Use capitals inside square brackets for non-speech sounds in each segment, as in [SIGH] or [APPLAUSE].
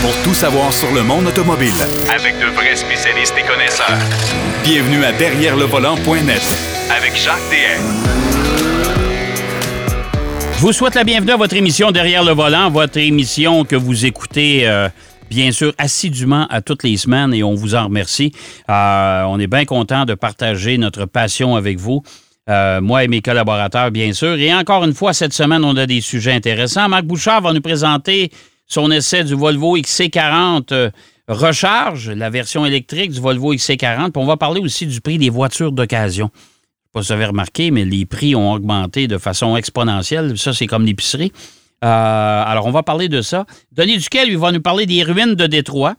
pour tout savoir sur le monde automobile. Avec de vrais spécialistes et connaisseurs. Bienvenue à Derrière le volant.net Avec Jacques DM. Je vous souhaite la bienvenue à votre émission Derrière le volant, votre émission que vous écoutez. euh, Bien sûr, assidûment à toutes les semaines et on vous en remercie. Euh, on est bien content de partager notre passion avec vous. Euh, moi et mes collaborateurs, bien sûr. Et encore une fois, cette semaine, on a des sujets intéressants. Marc Bouchard va nous présenter son essai du Volvo XC40 euh, Recharge, la version électrique du Volvo XC40. Puis on va parler aussi du prix des voitures d'occasion. Je sais pas si vous avez remarqué, mais les prix ont augmenté de façon exponentielle. Ça, c'est comme l'épicerie. Euh, alors, on va parler de ça. Denis Duquel, il va nous parler des ruines de Détroit.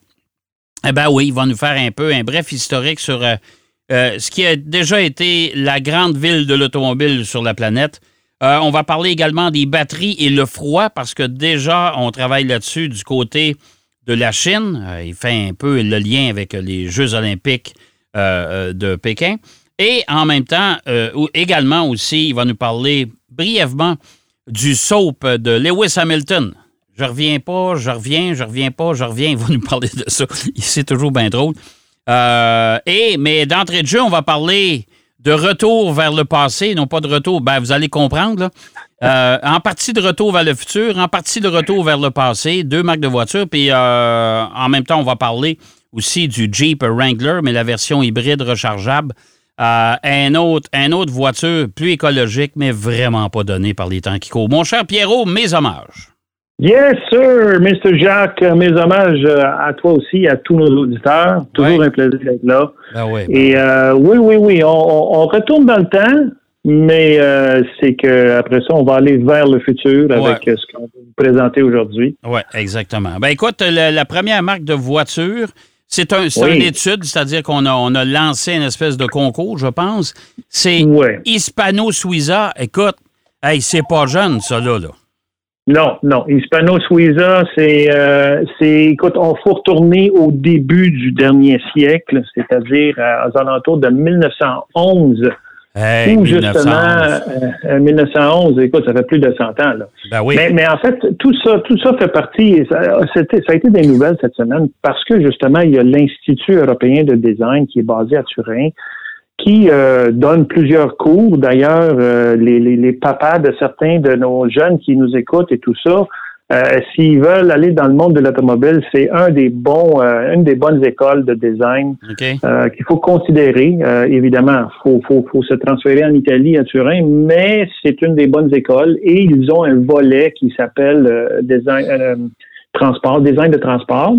Eh bien oui, il va nous faire un peu un bref historique sur euh, ce qui a déjà été la grande ville de l'automobile sur la planète. Euh, on va parler également des batteries et le froid parce que déjà, on travaille là-dessus du côté de la Chine. Euh, il fait un peu le lien avec les Jeux olympiques euh, de Pékin. Et en même temps, également aussi, il va nous parler brièvement du soap de Lewis Hamilton. Je reviens pas, je reviens, je reviens pas, je reviens. [LAUGHS] Il va nous parler de ça. C'est toujours bien drôle. Et, mais d'entrée de jeu, on va parler de retour vers le passé, non pas de retour. Ben, vous allez comprendre. là. Euh, en partie de retour vers le futur, en partie de retour vers le passé, deux marques de voitures. Puis euh, en même temps, on va parler aussi du Jeep Wrangler, mais la version hybride rechargeable. Euh, un, autre, un autre voiture plus écologique, mais vraiment pas donnée par les temps qui courent. Mon cher Pierrot, mes hommages. Yes, sir, Mr. Jacques. Mes hommages euh, à toi aussi, à tous nos auditeurs. Toujours Ouais. un plaisir d'être là. Ben oui. Et euh, oui, oui, oui, on, on- retourne dans le temps, mais euh, c'est que après ça, on va aller vers le futur avec Ouais. ce qu'on va vous présenter aujourd'hui. Oui, exactement. Ben écoute, la, la première marque de voiture, c'est un, Oui. une étude, c'est-à-dire qu'on a, on a lancé une espèce de concours, je pense. C'est Ouais. Hispano Suiza. Écoute, hey, c'est pas jeune, ça, là. là. Non, non. Hispano Suiza, c'est, euh, c'est, écoute, on faut retourner au début du dernier siècle, c'est-à-dire aux alentours de 1911. Hey, Ou 1911. justement, euh, euh, 1911, écoute, ça fait plus de 100 ans. Là. Ben oui. Mais, mais en fait, tout ça, tout ça fait partie. Ça, c'était- ça a été des nouvelles cette semaine parce que justement, il y a l'Institut européen de design qui est basé à Turin, qui euh, donne plusieurs cours. D'ailleurs, euh, les, les, les papas de certains de nos jeunes qui nous écoutent et tout ça, euh, s'ils veulent aller dans le monde de l'automobile, c'est un des bons, euh, une des bonnes écoles de design euh, qu'il faut considérer. Euh, évidemment, faut, faut, faut se transférer en Italie, à Turin, mais c'est une des bonnes écoles et ils ont un volet qui s'appelle euh, design, euh, transport, design de transport.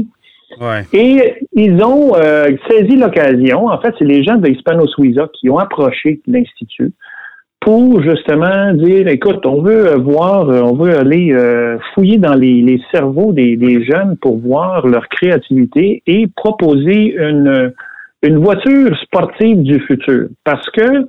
Et ils ont euh, saisi l'occasion. En fait, c'est les gens de Hispano Suiza qui ont approché l'Institut pour justement dire, écoute, on veut voir, euh, on veut aller euh, fouiller dans les, cerveaux des, des jeunes pour voir leur créativité et proposer une, une voiture sportive du futur. Parce que,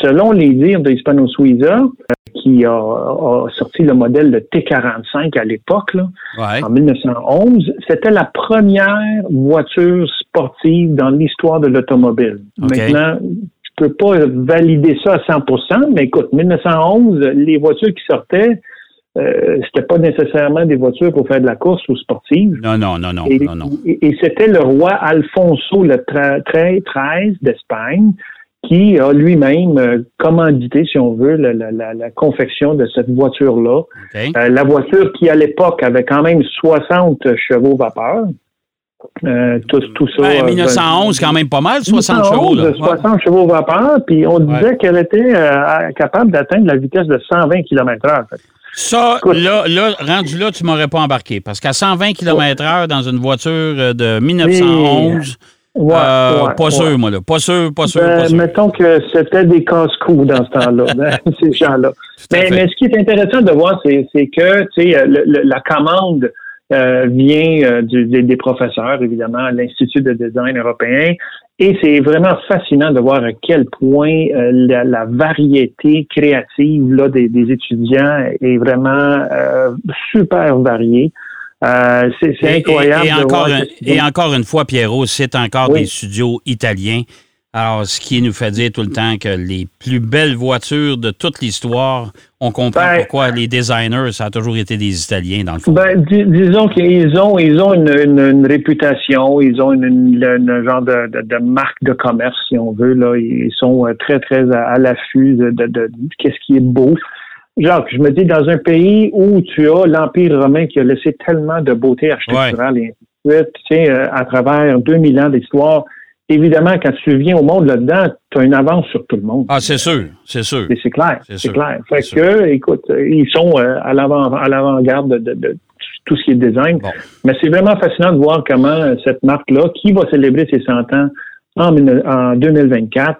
selon les dires de Hispano Suiza, euh, qui a, a sorti le modèle de T45 à l'époque, Ouais. en 1911, c'était la première voiture sportive dans l'histoire de l'automobile. Maintenant, je peux pas valider ça à 100% mais écoute, 1911, les voitures qui sortaient, euh, c'était pas nécessairement des voitures pour faire de la course ou sportive. Non, non, non, non, Et, non, non. et- et c'était le roi Alfonso le 13 d'Espagne qui a lui-même euh, commandité, si on veut, la, la- la- la confection de cette voiture-là. Euh, la voiture qui, à l'époque, avait quand même 60 chevaux vapeur. Euh, tout, tout ça. Ben, euh, 1911, quand même pas mal, 60 chevaux. Là. 1911, 60 chevaux vapeur, puis on Ouais. disait qu'elle était euh, capable d'atteindre la vitesse de 120 km/h. Ça, Écoute. là, là, rendu là, tu m'aurais pas embarqué. Parce qu'à 120 km/h dans une voiture de 1911, Ouais, euh, ouais, pas ouais. sûr, moi, là. Pas sûr, pas sûr, Ben, pas sûr. mettons que c'était des casse-coups dans ce temps-là, [LAUGHS] ben, [LAUGHS] ces gens-là. Mais, ce qui est intéressant de voir, c'est que le- le- la commande euh, vient euh, du- des, des professeurs, évidemment, à l'Institut de design européen. Et c'est vraiment fascinant de voir à quel point euh, la, la variété créative là, des, des étudiants est vraiment euh, super variée. Euh, c'est Et- incroyable. Et, encore, un- et une fois, Pierrot, c'est encore Oui. des studios italiens. Alors, ce qui nous fait dire tout le temps que les plus belles voitures de toute l'histoire, on comprend Ben- pourquoi les designers, ça a toujours été des Italiens, dans le fond. Ben, dis- disons qu'ils ont, ils ont une, une- une réputation, ils ont une, une genre de, de- de marque de commerce, si on veut. Là. Ils sont euh, très, très à, à l'affût de- de qu'est-ce qui est beau. Jacques, je me dis, dans un pays où tu as l'Empire romain qui a laissé tellement de beauté architecturale et ainsi de suite, tu sais, euh, à travers 2000 ans d'histoire, évidemment, quand tu viens au monde là-dedans, tu as une avance sur tout le monde. Ah, c'est sûr, c'est sûr. Et C'est clair, C'est clair. Fait que, écoute, euh, ils sont euh, à l'avant, à l'avant-garde de, de- de tout ce qui est design. Bon. Mais c'est vraiment fascinant de voir comment cette marque-là, qui va célébrer ses 100 ans en, en 2024,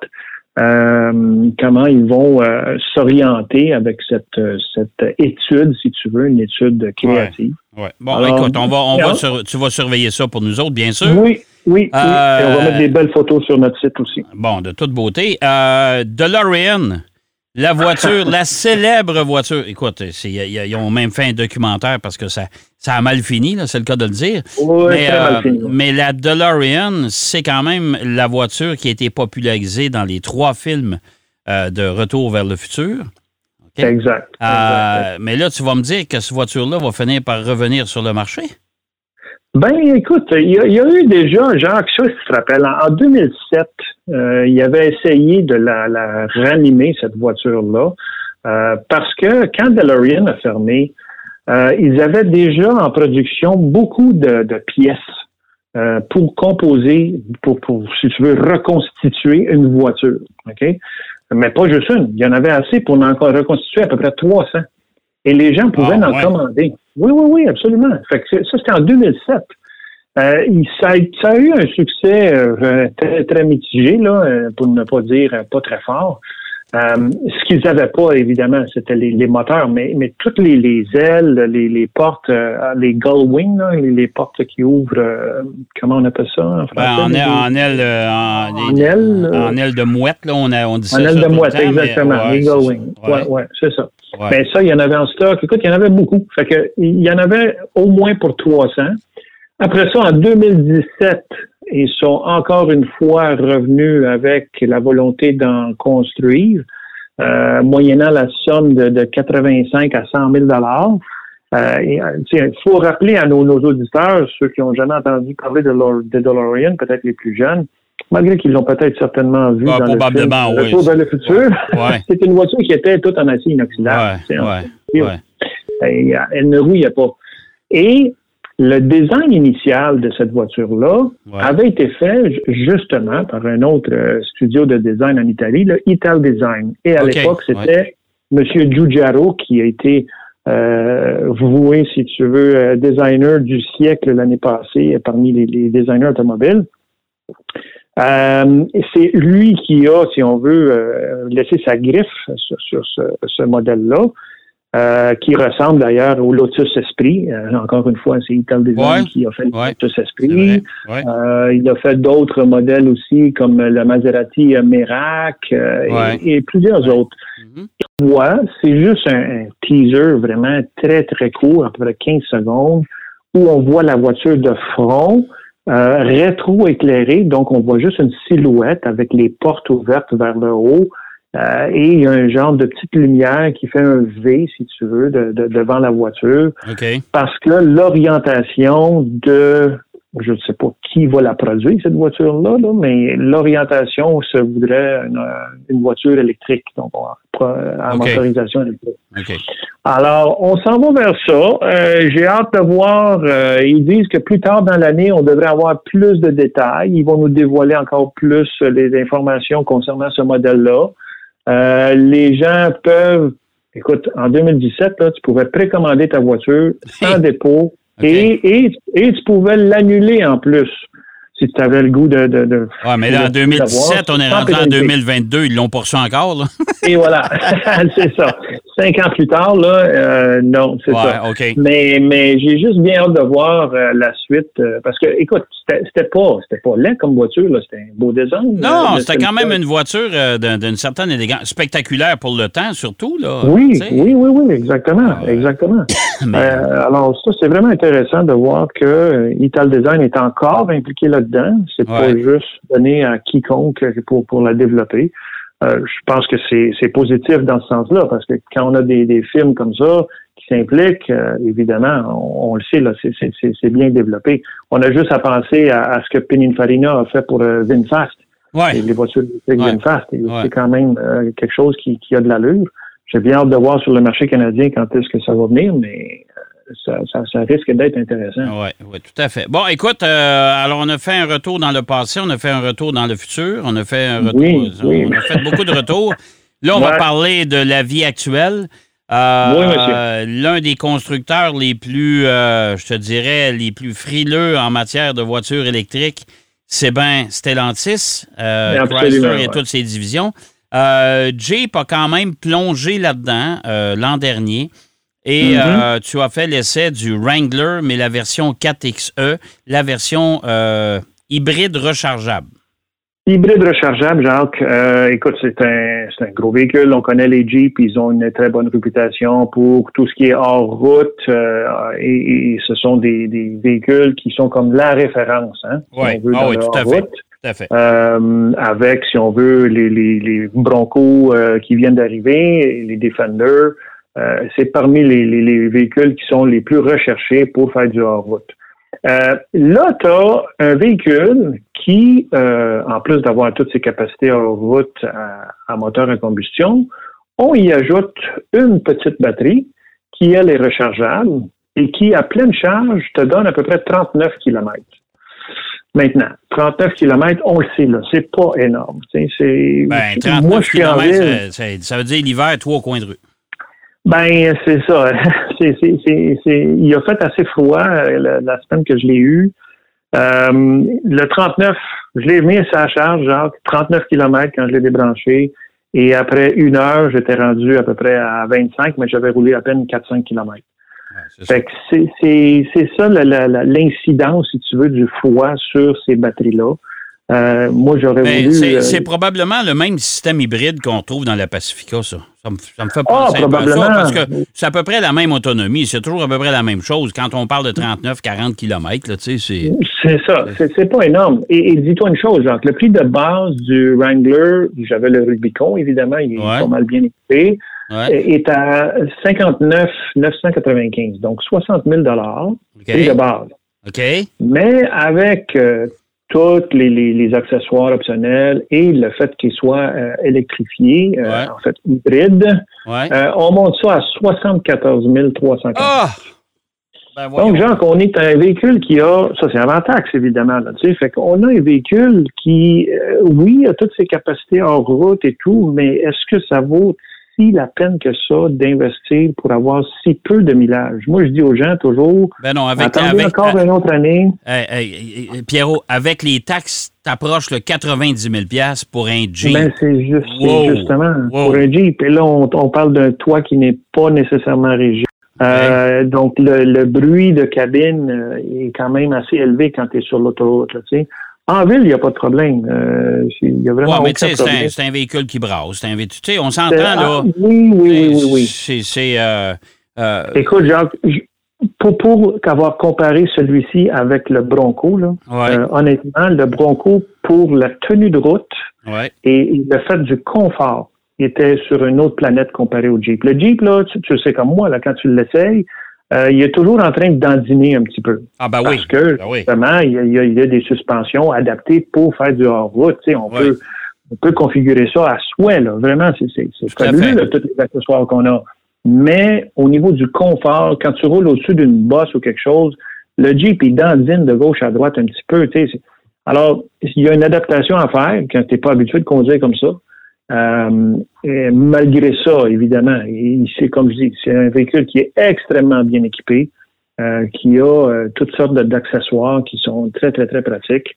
euh, comment ils vont euh, s'orienter avec cette, euh, cette étude, si tu veux, une étude créative. Ouais. Bon, Alors, écoute, on va, on va non. sur- tu vas surveiller ça pour nous autres, bien sûr. Oui, oui, oui. Et on va mettre des belles photos sur notre site aussi. Bon, de toute beauté. DeLorean, la voiture, la célèbre voiture. Écoute, ils ont même fait un documentaire parce que ça, ça a mal fini, c'est le cas de le dire. Oui, mais, très mal euh, fini. mais la DeLorean, c'est quand même la voiture qui a été popularisée dans les trois films euh, de Retour vers le futur. Exact. Euh, exact. mais là, tu vas me dire que cette voiture-là va finir par revenir sur le marché? Ben, écoute, il y, a, il y a eu déjà, Jacques, je sais pas si tu te rappelles, en, en 2007, euh, il avait essayé de la, la ranimer, cette voiture-là, euh, parce que quand DeLorean a fermé, euh, ils avaient déjà en production beaucoup de, de pièces euh, pour composer, pour, pour, si tu veux, reconstituer une voiture. OK? Mais pas juste une. Il y en avait assez pour en reconstituer à peu près 300. Et les gens pouvaient Ah, en ouais. commander. Oui, oui, oui, absolument. Fait que ça, c'était en 2007. Euh, il- ça, a, ça a eu un succès euh, très, très mitigé, là, euh, pour ne pas dire euh, pas très fort. Euh, ce qu'ils n'avaient pas, évidemment, c'était les, les moteurs, mais, mais toutes les, les ailes, les, les portes, euh, les gull wings, là, les, les portes qui ouvrent, euh, comment on appelle ça en Ben, français? en, les- aile, en, aile, en, En aile, en aile de mouette, là, on, a, on dit ça. en aile de tout le mouette, temps, mais- exactement, ouais, les gull wings. Ouais, Ouais, ouais, c'est ça. ouais. Ben ça, il y en avait en stock. Écoute, il y en avait beaucoup. Fait que il y en avait au moins pour 300. Après ça, en 2017, ils sont encore une fois revenus avec la volonté d'en construire, euh, moyennant la somme de, de 85 à 100 000 dollars. Il faut rappeler à nos, nos auditeurs, ceux qui n'ont jamais entendu parler de, Lor- de DeLorean, peut-être les plus jeunes, malgré qu'ils l'ont peut-être certainement vu Ouais, dans probablement, le film oui. Retour vers le futur. Ouais. [LAUGHS] C'est une voiture qui était toute en acier inoxydable. Ouais, un- ouais, et, euh, elle ne rouillait pas. Et le design initial de cette voiture-là Ouais. avait été fait ju- justement par un autre euh, studio de design en Italie, le Ital Design. Et à l'époque, c'était M. Giugiaro qui a été euh, voué, si tu veux, euh, designer du siècle l'année passée parmi les, les designers automobiles. Euh, c'est lui qui a, si on veut, euh, laissé sa griffe sur, sur ce, ce modèle-là, euh, qui ressemble d'ailleurs au Lotus Esprit. Euh, encore une fois, c'est Ital Design Ouais, qui a fait le ouais, Lotus Esprit. vrai. Ouais. Euh, il a fait d'autres modèles aussi, comme le Maserati euh, Merak euh, et- et, plusieurs autres. Vois, c'est juste un, un teaser vraiment très, très court, à peu près 15 secondes, où on voit la voiture de front, euh, rétro-éclairée, donc on voit juste une silhouette avec les portes ouvertes vers le haut. Euh, et il y a un genre de petite lumière qui fait un V, si tu veux, de- de- devant la voiture OK. parce que l'orientation de, je ne sais pas qui va la produire, cette voiture-là, là, mais l'orientation se voudrait une, une voiture électrique, donc OK. motorisation électrique. OK. Alors, on s'en va vers ça. Euh, J'ai hâte de voir. euh, ils disent que plus tard dans l'année, on devrait avoir plus de détails. Ils vont nous dévoiler encore plus les informations concernant ce modèle-là. Euh, les gens peuvent, écoute, en 2017, là, tu pouvais précommander ta voiture sans [LAUGHS] dépôt et, et, et tu pouvais l'annuler en plus si tu avais le goût de... de, de Ouais, mais là, en de- 2017, on est rendu en pénalité. 2022. Ils l'ont poursu encore, là. [LAUGHS] Et voilà, [LAUGHS] c'est ça. Cinq ans plus tard, là, euh, non, c'est ça. Mais, mais j'ai juste bien hâte de voir euh, la suite euh, parce que, écoute, c'était pas, pas laid comme voiture, là, c'était un beau design. Non, c'était quand même une voiture d'un- d'une certaine élégance, spectaculaire pour le temps, surtout, là. Oui, oui, oui, oui, exactement, Ah exactement. [COUGHS] Mais- alors ça, c'est vraiment intéressant de voir que Ital Design est encore impliqué là-dedans. Là-dedans. C'est pas juste donné à quiconque pour, pour la développer. Euh, je pense que c'est positif dans ce sens-là, parce que quand on a des, des films comme ça qui s'impliquent, euh, évidemment, on, on le sait, là, c'est- bien développé. On a juste à penser à, à ce que Pininfarina a fait pour euh, VinFast, Ouais. et les voitures électriques Ouais. VinFast. Ouais. C'est quand même quelque chose qui, qui a de l'allure. J'ai bien hâte de voir sur le marché canadien quand est-ce que ça va venir, mais ça, ça, ça risque d'être intéressant. Oui, oui, tout à fait. Bon, écoute, euh, alors on a fait un retour dans le passé, on a fait un retour dans le futur, on a fait un retour. Oui, oui. On a fait beaucoup de retours. Là, on va Ouais. parler de la vie actuelle. Euh, Oui, monsieur. euh, L'un des constructeurs les plus, euh, je te dirais, les plus frileux en matière de voitures électriques, c'est bien Stellantis, euh, Chrysler et ouais. toutes ses divisions. Euh, Jeep a quand même plongé là-dedans euh, l'an dernier. Et Mhm. euh, tu as fait l'essai du Wrangler, mais la version 4XE, la version euh, hybride rechargeable. Hybride rechargeable, Jacques, euh, écoute, c'est un, un gros véhicule. On connaît les Jeeps, ils ont une très bonne réputation pour tout ce qui est hors route. et, et ce sont des, des véhicules qui sont comme la référence, hein, si on veut, Ah oui, tout à fait. Tout à fait. Euh, avec, si on veut, les, les, les Broncos euh, qui viennent d'arriver, les Defenders. Euh, c'est parmi les, les, les véhicules qui sont les plus recherchés pour faire du hors-route. Euh, là, tu as un véhicule qui, euh, en plus d'avoir toutes ses capacités hors-route à, à moteur à combustion, on y ajoute une petite batterie qui, elle, est rechargeable et qui, à pleine charge, te donne à peu près 39 km. Maintenant, 39 km, on le sait, là, c'est pas énorme. C'est, Ben, moi, 39 je suis en ville. ça, ça- ça veut dire l'hiver, trois coins de rue. Ben, c'est ça. [LAUGHS] c'est, c'est, c'est, c'est- il a fait assez froid euh, la, la semaine que je l'ai eu. Euh, le 39, je l'ai mis à sa charge, genre 39 km quand je l'ai débranché. Et après une heure, j'étais rendu à peu près à 25, mais j'avais roulé à peine 4-5 km. Ouais, c'est ça. Fait que c'est, c'est, c'est ça la- la- la- l'incidence, si tu veux, du froid sur ces batteries-là. Euh, moi, j'aurais Ben, voulu. c'est euh, c'est probablement le même système hybride qu'on trouve dans la Pacifica, ça. Ça me, ça me fait Ah, penser un peu à ça, probablement. parce que c'est à peu près la même autonomie. C'est toujours à peu près la même chose. Quand on parle de 39-40 km, tu sais, c'est... C'est ça, c'est, pas énorme. Et, et dis-toi une chose, Jacques, le prix de base du Wrangler, j'avais le Rubicon, évidemment, il est Ouais. pas mal bien équipé, Ouais, est à 59 995, donc 60 000 dollars prix de base. OK. Mais avec euh, tous les, les- les accessoires optionnels et le fait qu'il soit euh, électrifié, euh, Ouais. en fait hybride, Ouais. euh, on monte ça à 74 350. Ah! Ben. Donc, Jacques, on est un véhicule qui a, ça c'est avant taxe évidemment, là, tu sais, fait qu'on a un véhicule qui, euh, oui, a toutes ses capacités hors route et tout, mais est-ce que ça vaut si la peine que ça d'investir pour avoir si peu de millage? Moi, je dis aux gens toujours, Ben non, avec, attendez avec, encore une autre année. Hey, hey, hey, Pierrot, avec les taxes, t'approches le 90 000 pour un Jeep. Ben, c'est juste, Wow. justement Wow. pour un Jeep. Et là, on, on parle d'un toit qui n'est pas nécessairement rigide. Euh, donc, le, le bruit de cabine euh, est quand même assez élevé quand tu es sur l'autoroute. là, tu sais. En ville, il n'y a pas de problème. Euh, Il y a vraiment Ouais, mais tu sais, c'est un, véhicule qui brasse. un vé- Tu sais, on s'entend, là. ah, oui, oui, oui, oui, oui. C'est. euh, euh, Écoute, Jacques, pour, pour avoir comparé celui-ci avec le Bronco, là, ouais, honnêtement, le Bronco, pour la tenue de route, ouais. et le fait du confort était sur une autre planète comparé au Jeep. Le Jeep, là, tu, tu le sais comme moi, là, quand tu l'essayes, euh, il est toujours en train de dandiner un petit peu. Ah, ben oui. Parce que, Ben justement, il y, a, il y a- il y a des suspensions adaptées pour faire du hors-route. Tu sais, on, peut, on peut configurer ça à souhait. Là. Vraiment, c'est, fait. là, tous les accessoires qu'on a. Mais au niveau du confort, quand tu roules au-dessus d'une bosse ou quelque chose, le Jeep, il dandine de gauche à droite un petit peu. Tu sais, c'est- alors, il y a une adaptation à faire quand tu n'es pas habitué de conduire comme ça. Euh, et malgré ça, évidemment, c'est comme je dis, c'est un véhicule qui est extrêmement bien équipé, euh, qui a euh, toutes sortes d'accessoires qui sont très, très, très pratiques.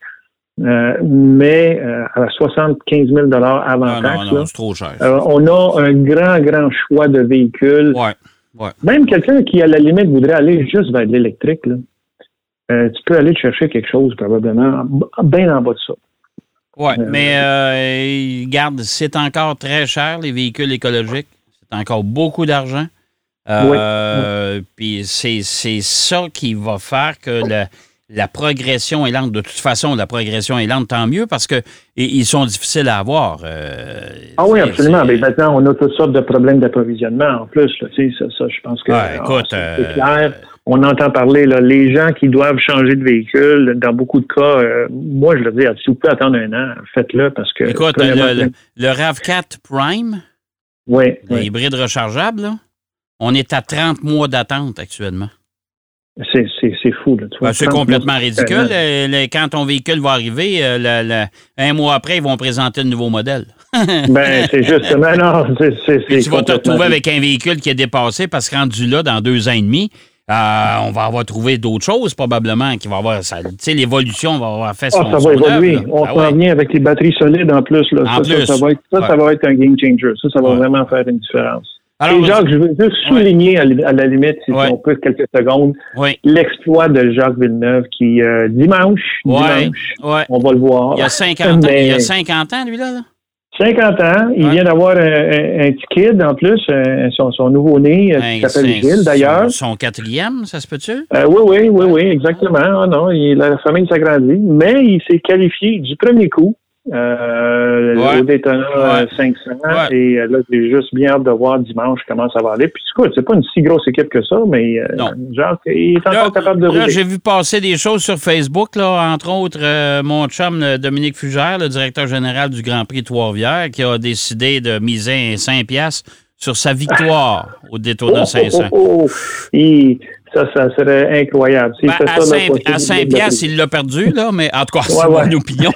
Mais à 75 000 avant Ah, taxe, non, là, non, c'est trop cher. on a un grand, grand choix de véhicules. ouais, ouais. Même quelqu'un qui, à la limite, voudrait aller juste vers l'électrique, tu peux aller chercher quelque chose, probablement, bien en bas de ça. Ouais, Euh, mais euh, garde, c'est encore très cher, les véhicules écologiques. C'est encore beaucoup d'argent. Euh, Puis c'est c'est ça qui va faire que la- la progression est lente. De toute façon, la progression est lente, tant mieux, parce que et- ils sont difficiles à avoir. euh, Ah oui, absolument. Mais maintenant, on a toutes sortes de problèmes d'approvisionnement en plus. Là. Ça, ça, je pense que Ouais, ah, écoute, euh, c'est clair. On entend parler, là, les gens qui doivent changer de véhicule, dans beaucoup de cas, euh, moi, je leur dis, si vous pouvez attendre un an, faites-le parce que. Écoute, le, le- le RAV4 Prime, oui, le oui. hybride rechargeable, là, on est à 30 mois d'attente actuellement. C'est, fou. Là. Ben, c'est 30 complètement ridicule. Euh, le- quand ton véhicule va arriver, euh, le- un mois après, ils vont présenter le nouveau modèle. [LAUGHS] Ben, c'est justement, non, tu vas te retrouver avec un véhicule qui est dépassé parce que rendu là, dans deux ans et demi, euh, on va avoir trouvé d'autres choses probablement qui va avoir. Tu sais, l'évolution va avoir fait son, Ah, ça son va évoluer. œuvre. On Ah s'en ouais. vient avec les batteries solides en plus. Là. En ça, ça, plus. ça va être, ça, ça Ouais. va être un game changer. Ça, ça va Ouais. vraiment faire une différence. Alors, Et Jacques, je veux juste souligner à la- limite, si on peut, quelques secondes, l'exploit de Jacques Villeneuve qui, euh, dimanche, dimanche, on va le voir. Il y a 50 [LAUGHS] ans, Mais- il y a 50 ans, lui, là. là? 50 ans, il Ouais. vient d'avoir un, un- un petit kid en plus, un- son, son nouveau-né, euh, qui s'appelle Gilles d'ailleurs. Son, son quatrième, ça se peut-tu? Euh, oui, oui, oui, oui, exactement. Ah non, il- la famille s'agrandit, mais il s'est qualifié du premier coup euh, Ouais. au Daytona euh, Ouais. 500. Ouais. Et euh, là, j'ai juste bien hâte de voir dimanche comment ça va aller. Puis, écoute, c'est pas une si grosse équipe que ça, mais euh. Jacques, il est encore Là, capable de rouler. j'ai vu passer des choses sur Facebook, là, entre autres euh, mon chum euh, Dominique Fugère, le directeur général du Grand Prix Trois-Rivières, qui a décidé de miser 5 piastres sur sa victoire au Daytona 500. Oh, oh, oh. Ça, ça serait incroyable. Ben, à ça, là, 5, possible à 5 de- piastres, il l'a perdu, là, mais en tout cas, c'est Ouais, ouais. mon opinion.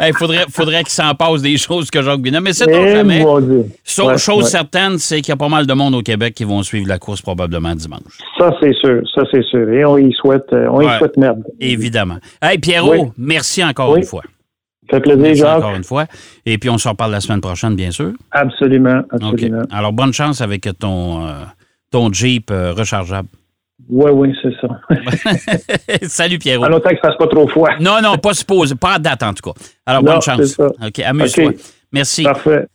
Il [LAUGHS] faudrait, faudrait qu'il s'en passe des choses que Jacques Bina. Mais c'est donc Eh, jamais. Ouais, chose certaine, c'est qu'il y a pas mal de monde au Québec qui vont suivre la course probablement dimanche. Ça, c'est sûr. Ça, c'est sûr. Et on y souhaite, euh, on y souhaite merde. Évidemment. Hey, Pierrot, Oui. merci encore Oui. une fois. Ça fait plaisir, Merci Jacques. encore une fois. Et puis, on se reparle la semaine prochaine, bien sûr. Absolument, absolument. Alors, bonne chance avec ton, euh, ton Jeep euh, rechargeable. Oui, oui, c'est ça. [LAUGHS] Salut, Pierrot. En autant que ça fasse pas trop froid. Non, non, pas supposé. Pas à date, en tout cas. Alors, Non, bonne chance. OK, amuse-toi. Merci. Parfait.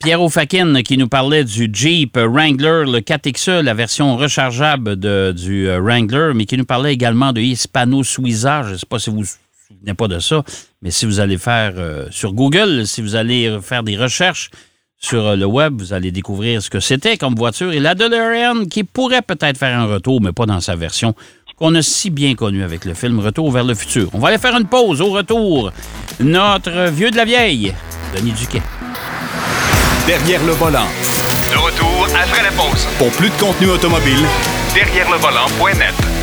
Pierrot Fakin qui nous parlait du Jeep Wrangler, le 4XE, la version rechargeable de- du euh, Wrangler, mais qui nous parlait également de Hispano Suiza. Je ne sais pas si vous vous souvenez pas de ça, mais si vous allez faire euh, sur Google, si vous allez faire des recherches sur euh, le web, vous allez découvrir ce que c'était comme voiture. Et la DeLorean qui pourrait peut-être faire un retour, mais pas dans sa version qu'on a si bien connue avec le film Retour vers le futur. On va aller faire une pause. Au retour, notre vieux de la vieille, Denis Duquet. Derrière le volant. De retour après la pause. Pour plus de contenu automobile, Derrière le volant.net.